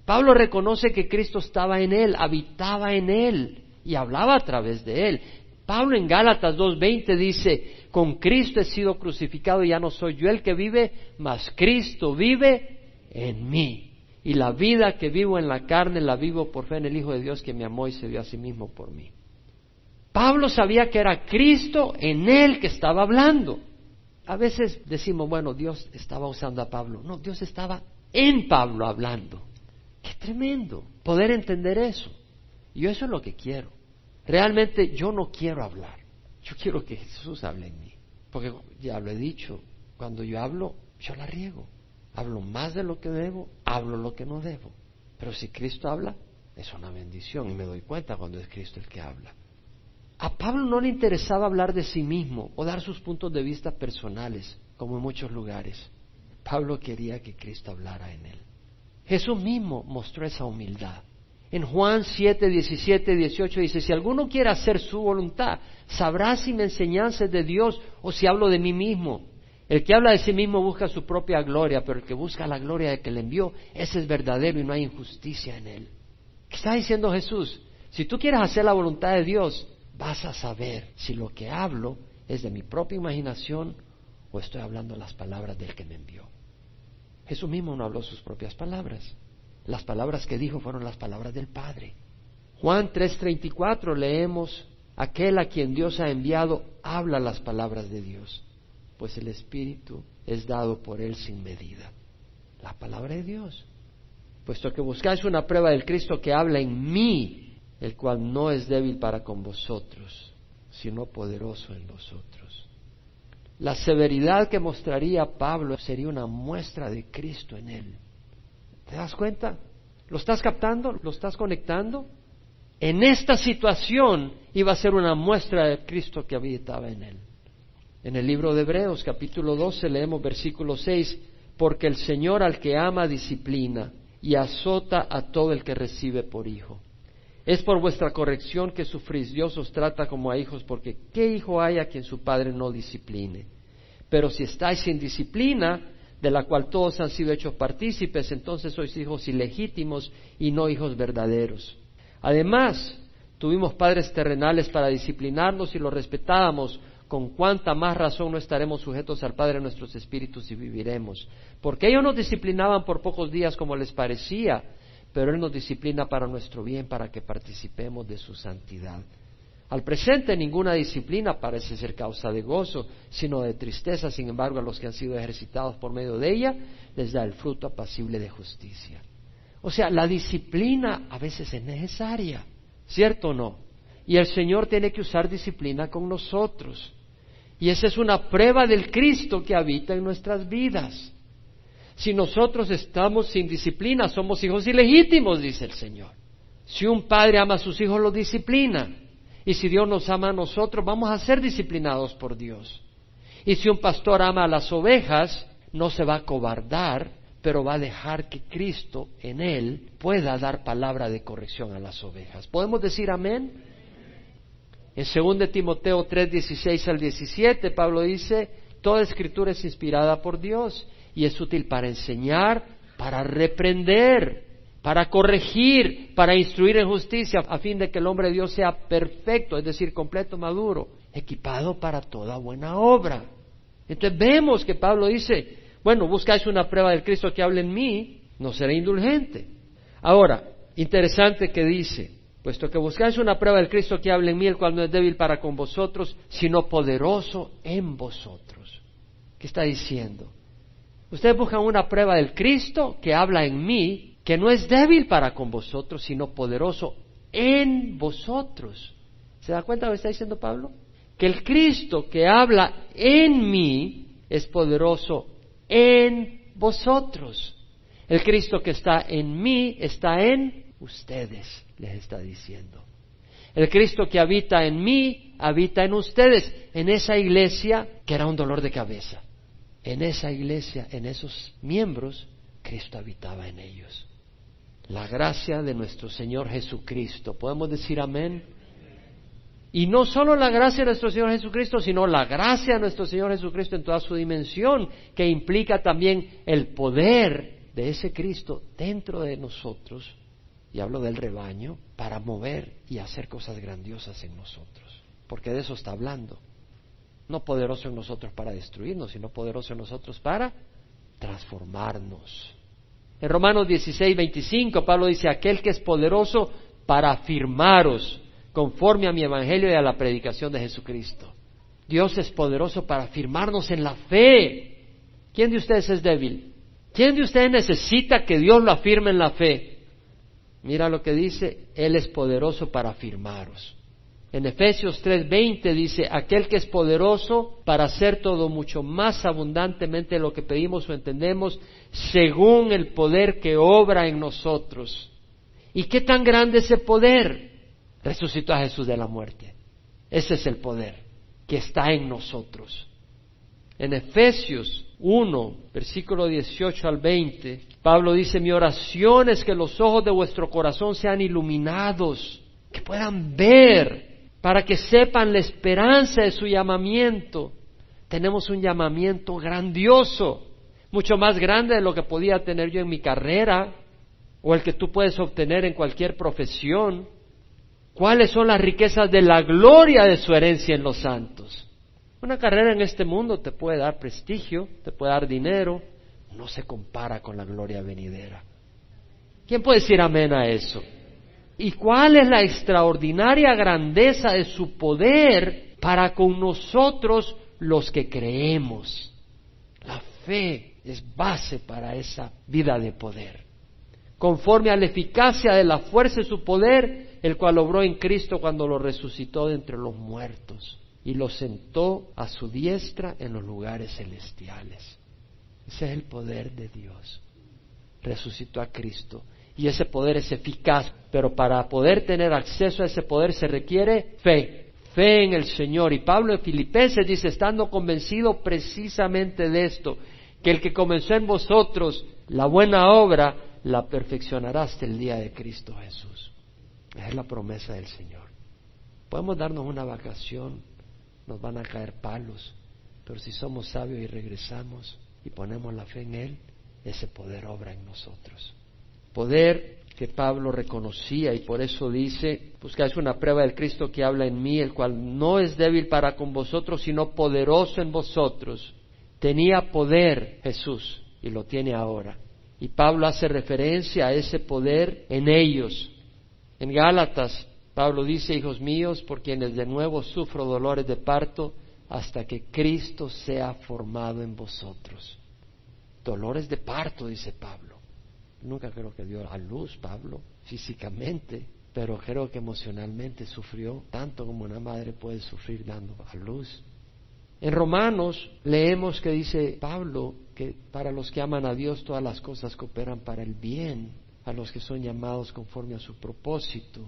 Pablo reconoce que Cristo estaba en él, habitaba en él y hablaba a través de él. Pablo en Gálatas 2.20 dice, con Cristo he sido crucificado, ya no soy yo el que vive, mas Cristo vive en mí. Y la vida que vivo en la carne la vivo por fe en el Hijo de Dios que me amó y se dio a sí mismo por mí. Pablo sabía que era Cristo en él que estaba hablando. A veces decimos, bueno, Dios estaba usando a Pablo. No, Dios estaba en Pablo hablando. Qué tremendo poder entender eso. Y eso es lo que quiero. Realmente yo no quiero hablar. Yo quiero que Jesús hable en mí. Porque ya lo he dicho, cuando yo hablo, yo la riego. Hablo más de lo que debo, hablo lo que no debo. Pero si Cristo habla, es una bendición y me doy cuenta cuando es Cristo el que habla. A Pablo no le interesaba hablar de sí mismo o dar sus puntos de vista personales, como en muchos lugares. Pablo quería que Cristo hablara en él. Jesús mismo mostró esa humildad. En Juan 7, 17, 18 dice, si alguno quiere hacer su voluntad, sabrá si me enseñanzas de Dios o si hablo de mí mismo. El que habla de sí mismo busca su propia gloria, pero el que busca la gloria de que le envió, ese es verdadero y no hay injusticia en él. ¿Qué está diciendo Jesús? Si tú quieres hacer la voluntad de Dios, vas a saber si lo que hablo es de mi propia imaginación o estoy hablando las palabras del que me envió. Jesús mismo no habló sus propias palabras. Las palabras que dijo fueron las palabras del Padre. Juan 3:34 leemos, aquel a quien Dios ha enviado habla las palabras de Dios, pues el Espíritu es dado por él sin medida. La palabra de Dios. Puesto que buscáis una prueba del Cristo que habla en mí, el cual no es débil para con vosotros, sino poderoso en vosotros. La severidad que mostraría Pablo sería una muestra de Cristo en él. ¿Te das cuenta? ¿Lo estás captando? ¿Lo estás conectando? En esta situación iba a ser una muestra de Cristo que habitaba en él. En el libro de Hebreos capítulo 12 leemos versículo 6, porque el Señor al que ama disciplina y azota a todo el que recibe por hijo. Es por vuestra corrección que sufrís. Dios os trata como a hijos, porque ¿qué hijo hay a quien su padre no discipline? Pero si estáis sin disciplina, de la cual todos han sido hechos partícipes, entonces sois hijos ilegítimos y no hijos verdaderos. Además, tuvimos padres terrenales para disciplinarnos y los respetábamos, con cuánta más razón no estaremos sujetos al Padre de nuestros espíritus y viviremos. Porque ellos nos disciplinaban por pocos días como les parecía, pero Él nos disciplina para nuestro bien, para que participemos de su santidad. Al presente ninguna disciplina parece ser causa de gozo, sino de tristeza, sin embargo a los que han sido ejercitados por medio de ella les da el fruto apacible de justicia. O sea, la disciplina a veces es necesaria, ¿cierto o no? Y el Señor tiene que usar disciplina con nosotros. Y esa es una prueba del Cristo que habita en nuestras vidas. Si nosotros estamos sin disciplina, somos hijos ilegítimos, dice el Señor. Si un padre ama a sus hijos, los disciplina. Y si Dios nos ama a nosotros, vamos a ser disciplinados por Dios. Y si un pastor ama a las ovejas, no se va a cobardar, pero va a dejar que Cristo en él pueda dar palabra de corrección a las ovejas. ¿Podemos decir amén? En 2 Timoteo 3, 16 al 17, Pablo dice, toda escritura es inspirada por Dios y es útil para enseñar, para reprender, para corregir, para instruir en justicia, a fin de que el hombre de Dios sea perfecto, es decir, completo, maduro, equipado para toda buena obra. Entonces vemos que Pablo dice, bueno, buscáis una prueba del Cristo que hable en mí, no seré indulgente. Ahora, interesante que dice, puesto que buscáis una prueba del Cristo que hable en mí, el cual no es débil para con vosotros, sino poderoso en vosotros. ¿Qué está diciendo? Ustedes buscan una prueba del Cristo que habla en mí, que no es débil para con vosotros, sino poderoso en vosotros. ¿Se da cuenta de lo que está diciendo Pablo? Que el Cristo que habla en mí es poderoso en vosotros. El Cristo que está en mí está en ustedes, les está diciendo. El Cristo que habita en mí habita en ustedes, en esa iglesia que era un dolor de cabeza. En esa iglesia, en esos miembros, Cristo habitaba en ellos la gracia de nuestro Señor Jesucristo. ¿Podemos decir amén? Y no solo la gracia de nuestro Señor Jesucristo, sino la gracia de nuestro Señor Jesucristo en toda su dimensión, que implica también el poder de ese Cristo dentro de nosotros, y hablo del rebaño, para mover y hacer cosas grandiosas en nosotros, porque de eso está hablando. No poderoso en nosotros para destruirnos, sino poderoso en nosotros para transformarnos. En Romanos 16, 25, Pablo dice, aquel que es poderoso para afirmaros conforme a mi evangelio y a la predicación de Jesucristo. Dios es poderoso para afirmarnos en la fe. ¿Quién de ustedes es débil? ¿Quién de ustedes necesita que Dios lo afirme en la fe? Mira lo que dice, Él es poderoso para afirmaros. En Efesios 3:20 dice, aquel que es poderoso para hacer todo mucho más abundantemente lo que pedimos o entendemos, según el poder que obra en nosotros. ¿Y qué tan grande ese poder? Resucitó a Jesús de la muerte. Ese es el poder que está en nosotros. En Efesios 1, versículo 18 al 20, Pablo dice, mi oración es que los ojos de vuestro corazón sean iluminados, que puedan ver para que sepan la esperanza de su llamamiento. Tenemos un llamamiento grandioso, mucho más grande de lo que podía tener yo en mi carrera o el que tú puedes obtener en cualquier profesión. ¿Cuáles son las riquezas de la gloria de su herencia en los santos? Una carrera en este mundo te puede dar prestigio, te puede dar dinero, no se compara con la gloria venidera. ¿Quién puede decir amén a eso? ¿Y cuál es la extraordinaria grandeza de su poder para con nosotros los que creemos? La fe es base para esa vida de poder. Conforme a la eficacia de la fuerza de su poder, el cual obró en Cristo cuando lo resucitó de entre los muertos y lo sentó a su diestra en los lugares celestiales. Ese es el poder de Dios. Resucitó a Cristo y ese poder es eficaz, pero para poder tener acceso a ese poder se requiere fe, fe en el Señor. Y Pablo en Filipenses dice, estando convencido precisamente de esto, que el que comenzó en vosotros la buena obra, la perfeccionará hasta el día de Cristo Jesús. Es la promesa del Señor. Podemos darnos una vacación, nos van a caer palos, pero si somos sabios y regresamos y ponemos la fe en Él, ese poder obra en nosotros poder que Pablo reconocía y por eso dice, buscáis una prueba del Cristo que habla en mí, el cual no es débil para con vosotros, sino poderoso en vosotros. Tenía poder Jesús y lo tiene ahora. Y Pablo hace referencia a ese poder en ellos. En Gálatas, Pablo dice, hijos míos, por quienes de nuevo sufro dolores de parto, hasta que Cristo sea formado en vosotros. Dolores de parto, dice Pablo. Nunca creo que dio a luz Pablo físicamente, pero creo que emocionalmente sufrió tanto como una madre puede sufrir dando a luz. En Romanos leemos que dice Pablo que para los que aman a Dios todas las cosas cooperan para el bien, a los que son llamados conforme a su propósito,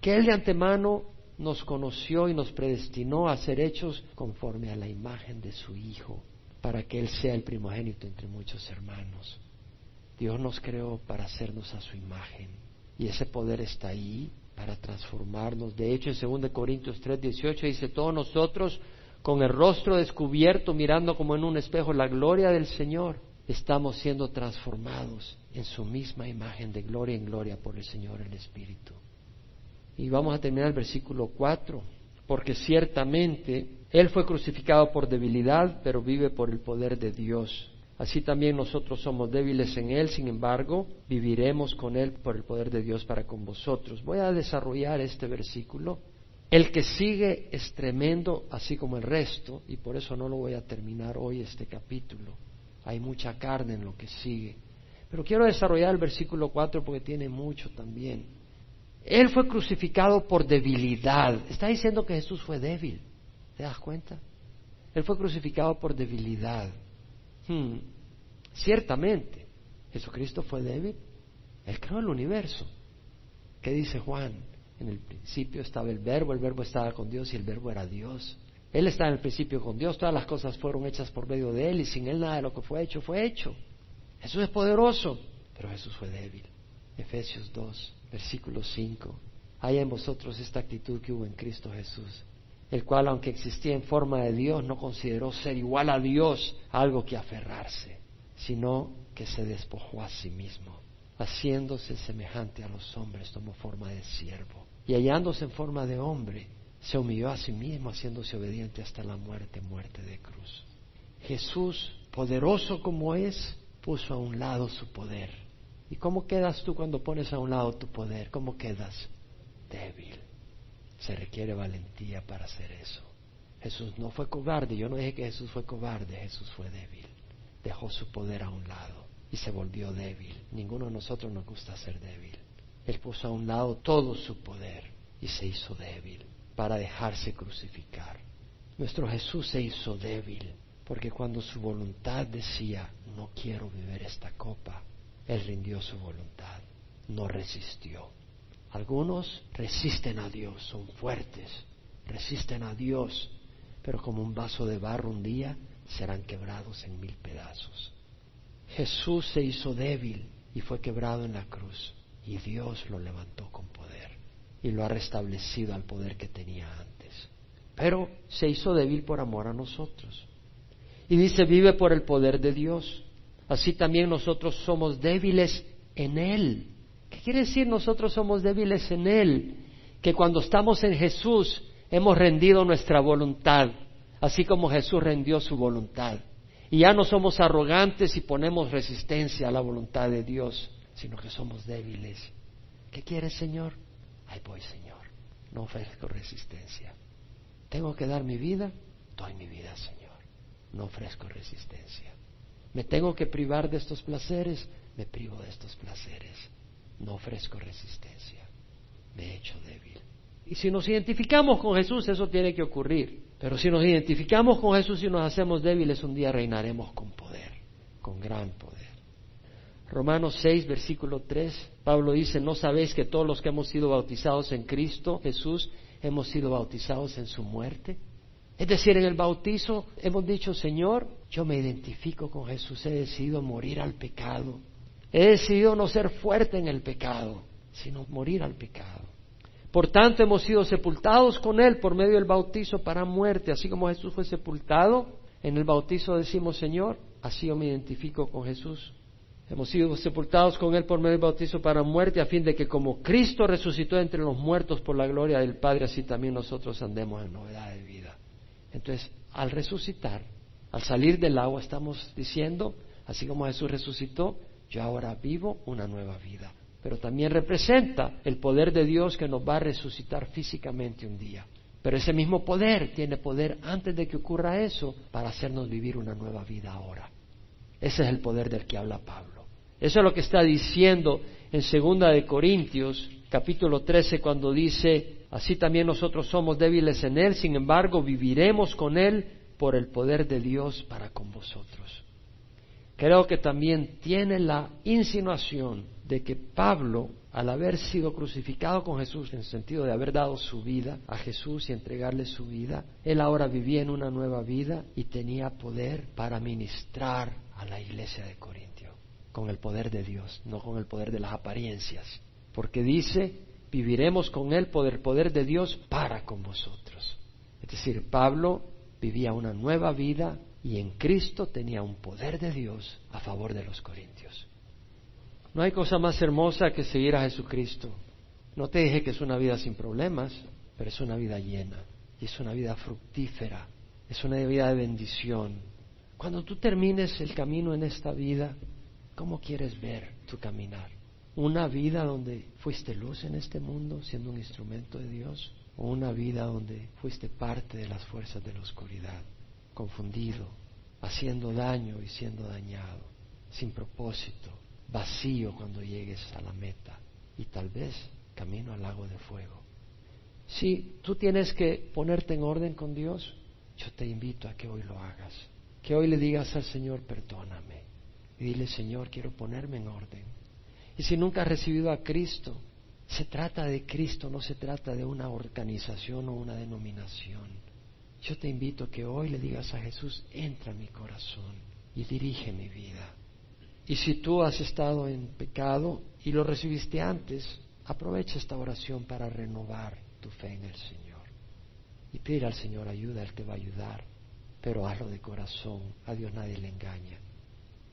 que Él de antemano nos conoció y nos predestinó a ser hechos conforme a la imagen de su Hijo, para que Él sea el primogénito entre muchos hermanos. Dios nos creó para hacernos a su imagen y ese poder está ahí para transformarnos. De hecho, en 2 Corintios 3, 18 dice, todos nosotros con el rostro descubierto, mirando como en un espejo la gloria del Señor, estamos siendo transformados en su misma imagen de gloria en gloria por el Señor el Espíritu. Y vamos a terminar el versículo 4, porque ciertamente Él fue crucificado por debilidad, pero vive por el poder de Dios. Así también nosotros somos débiles en Él, sin embargo, viviremos con Él por el poder de Dios para con vosotros. Voy a desarrollar este versículo. El que sigue es tremendo, así como el resto, y por eso no lo voy a terminar hoy este capítulo. Hay mucha carne en lo que sigue. Pero quiero desarrollar el versículo 4 porque tiene mucho también. Él fue crucificado por debilidad. Está diciendo que Jesús fue débil. ¿Te das cuenta? Él fue crucificado por debilidad. Hmm. Ciertamente, Jesucristo fue débil. Él creó el universo. ¿Qué dice Juan? En el principio estaba el verbo, el verbo estaba con Dios y el verbo era Dios. Él está en el principio con Dios, todas las cosas fueron hechas por medio de Él y sin Él nada de lo que fue hecho fue hecho. Jesús es poderoso, pero Jesús fue débil. Efesios 2, versículo 5. Hay en vosotros esta actitud que hubo en Cristo Jesús, el cual, aunque existía en forma de Dios, no consideró ser igual a Dios algo que aferrarse, sino que se despojó a sí mismo, haciéndose semejante a los hombres, tomó forma de siervo, y hallándose en forma de hombre, se humilló a sí mismo haciéndose obediente hasta la muerte, muerte de cruz. Jesús, poderoso como es, puso a un lado su poder. ¿Y cómo quedas tú cuando pones a un lado tu poder? ¿Cómo quedas? Débil. Se requiere valentía para hacer eso. Jesús no fue cobarde, yo no dije que Jesús fue cobarde, Jesús fue débil. Dejó su poder a un lado y se volvió débil. Ninguno de nosotros nos gusta ser débil. Él puso a un lado todo su poder y se hizo débil para dejarse crucificar. Nuestro Jesús se hizo débil, porque cuando su voluntad decía, no quiero beber esta copa, Él rindió su voluntad, no resistió. Algunos resisten a Dios, son fuertes, resisten a Dios, pero como un vaso de barro un día serán quebrados en mil pedazos. Jesús se hizo débil y fue quebrado en la cruz, y Dios lo levantó con poder y lo ha restablecido al poder que tenía antes. Pero se hizo débil por amor a nosotros. Y dice, vive por el poder de Dios. Así también nosotros somos débiles en Él. ¿Qué quiere decir nosotros somos débiles en Él? Que cuando estamos en Jesús hemos rendido nuestra voluntad, así como Jesús rendió su voluntad. Y ya no somos arrogantes y ponemos resistencia a la voluntad de Dios, sino que somos débiles. ¿Qué quiere Señor? Ahí voy, Señor. No ofrezco resistencia. Tengo que dar mi vida, doy mi vida, Señor. No ofrezco resistencia. Me tengo que privar de estos placeres, me privo de estos placeres. No ofrezco resistencia. Me he hecho débil. Y si nos identificamos con Jesús, eso tiene que ocurrir. Pero si nos identificamos con Jesús y nos hacemos débiles, un día reinaremos con poder, con gran poder. Romanos 6, versículo 3, Pablo dice, ¿no sabéis que todos los que hemos sido bautizados en Cristo Jesús hemos sido bautizados en su muerte? Es decir, en el bautizo hemos dicho, Señor, yo me identifico con Jesús, he decidido morir al pecado, he decidido no ser fuerte en el pecado, sino morir al pecado. Por tanto, hemos sido sepultados con Él por medio del bautizo para muerte, así como Jesús fue sepultado, en el bautizo decimos, Señor, así yo me identifico con Jesús, Hemos sido sepultados con Él por medio del bautizo para muerte, a fin de que como Cristo resucitó entre los muertos por la gloria del Padre, así también nosotros andemos en novedad de vida. Entonces, al resucitar, al salir del agua, estamos diciendo, así como Jesús resucitó, yo ahora vivo una nueva vida. Pero también representa el poder de Dios que nos va a resucitar físicamente un día. Pero ese mismo poder tiene poder antes de que ocurra eso para hacernos vivir una nueva vida ahora. Ese es el poder del que habla Pablo. Eso es lo que está diciendo en segunda de Corintios, capítulo 13, cuando dice, así también nosotros somos débiles en Él, sin embargo viviremos con Él por el poder de Dios para con vosotros. Creo que también tiene la insinuación de que Pablo, al haber sido crucificado con Jesús, en el sentido de haber dado su vida a Jesús y entregarle su vida, él ahora vivía en una nueva vida y tenía poder para ministrar a la iglesia de Corintios con el poder de Dios, no con el poder de las apariencias. Porque dice, viviremos con Él por el poder de Dios para con vosotros. Es decir, Pablo vivía una nueva vida y en Cristo tenía un poder de Dios a favor de los corintios. No hay cosa más hermosa que seguir a Jesucristo. No te dije que es una vida sin problemas, pero es una vida llena y es una vida fructífera, es una vida de bendición. Cuando tú termines el camino en esta vida, ¿cómo quieres ver tu caminar? ¿Una vida donde fuiste luz en este mundo siendo un instrumento de Dios? ¿O una vida donde fuiste parte de las fuerzas de la oscuridad, confundido, haciendo daño y siendo dañado, sin propósito, vacío cuando llegues a la meta y tal vez camino al lago de fuego? Si tú tienes que ponerte en orden con Dios, yo te invito a que hoy lo hagas. Que hoy le digas al Señor, perdóname. Y dile, Señor, quiero ponerme en orden. Y si nunca has recibido a Cristo, se trata de Cristo, no se trata de una organización o una denominación. Yo te invito a que hoy le digas a Jesús, entra en mi corazón y dirige mi vida. Y si tú has estado en pecado y lo recibiste antes, aprovecha esta oración para renovar tu fe en el Señor. Y pide al Señor ayuda, Él te va a ayudar, pero hazlo de corazón, a Dios nadie le engaña.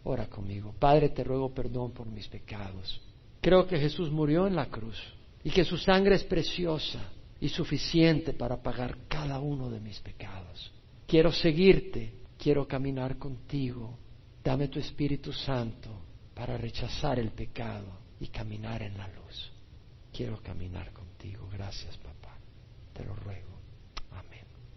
Ora conmigo, Padre, te ruego perdón por mis pecados. Creo que Jesús murió en la cruz y que su sangre es preciosa y suficiente para pagar cada uno de mis pecados. Quiero seguirte, quiero caminar contigo. Dame tu Espíritu Santo para rechazar el pecado y caminar en la luz. Quiero caminar contigo. Gracias, papá. Te lo ruego.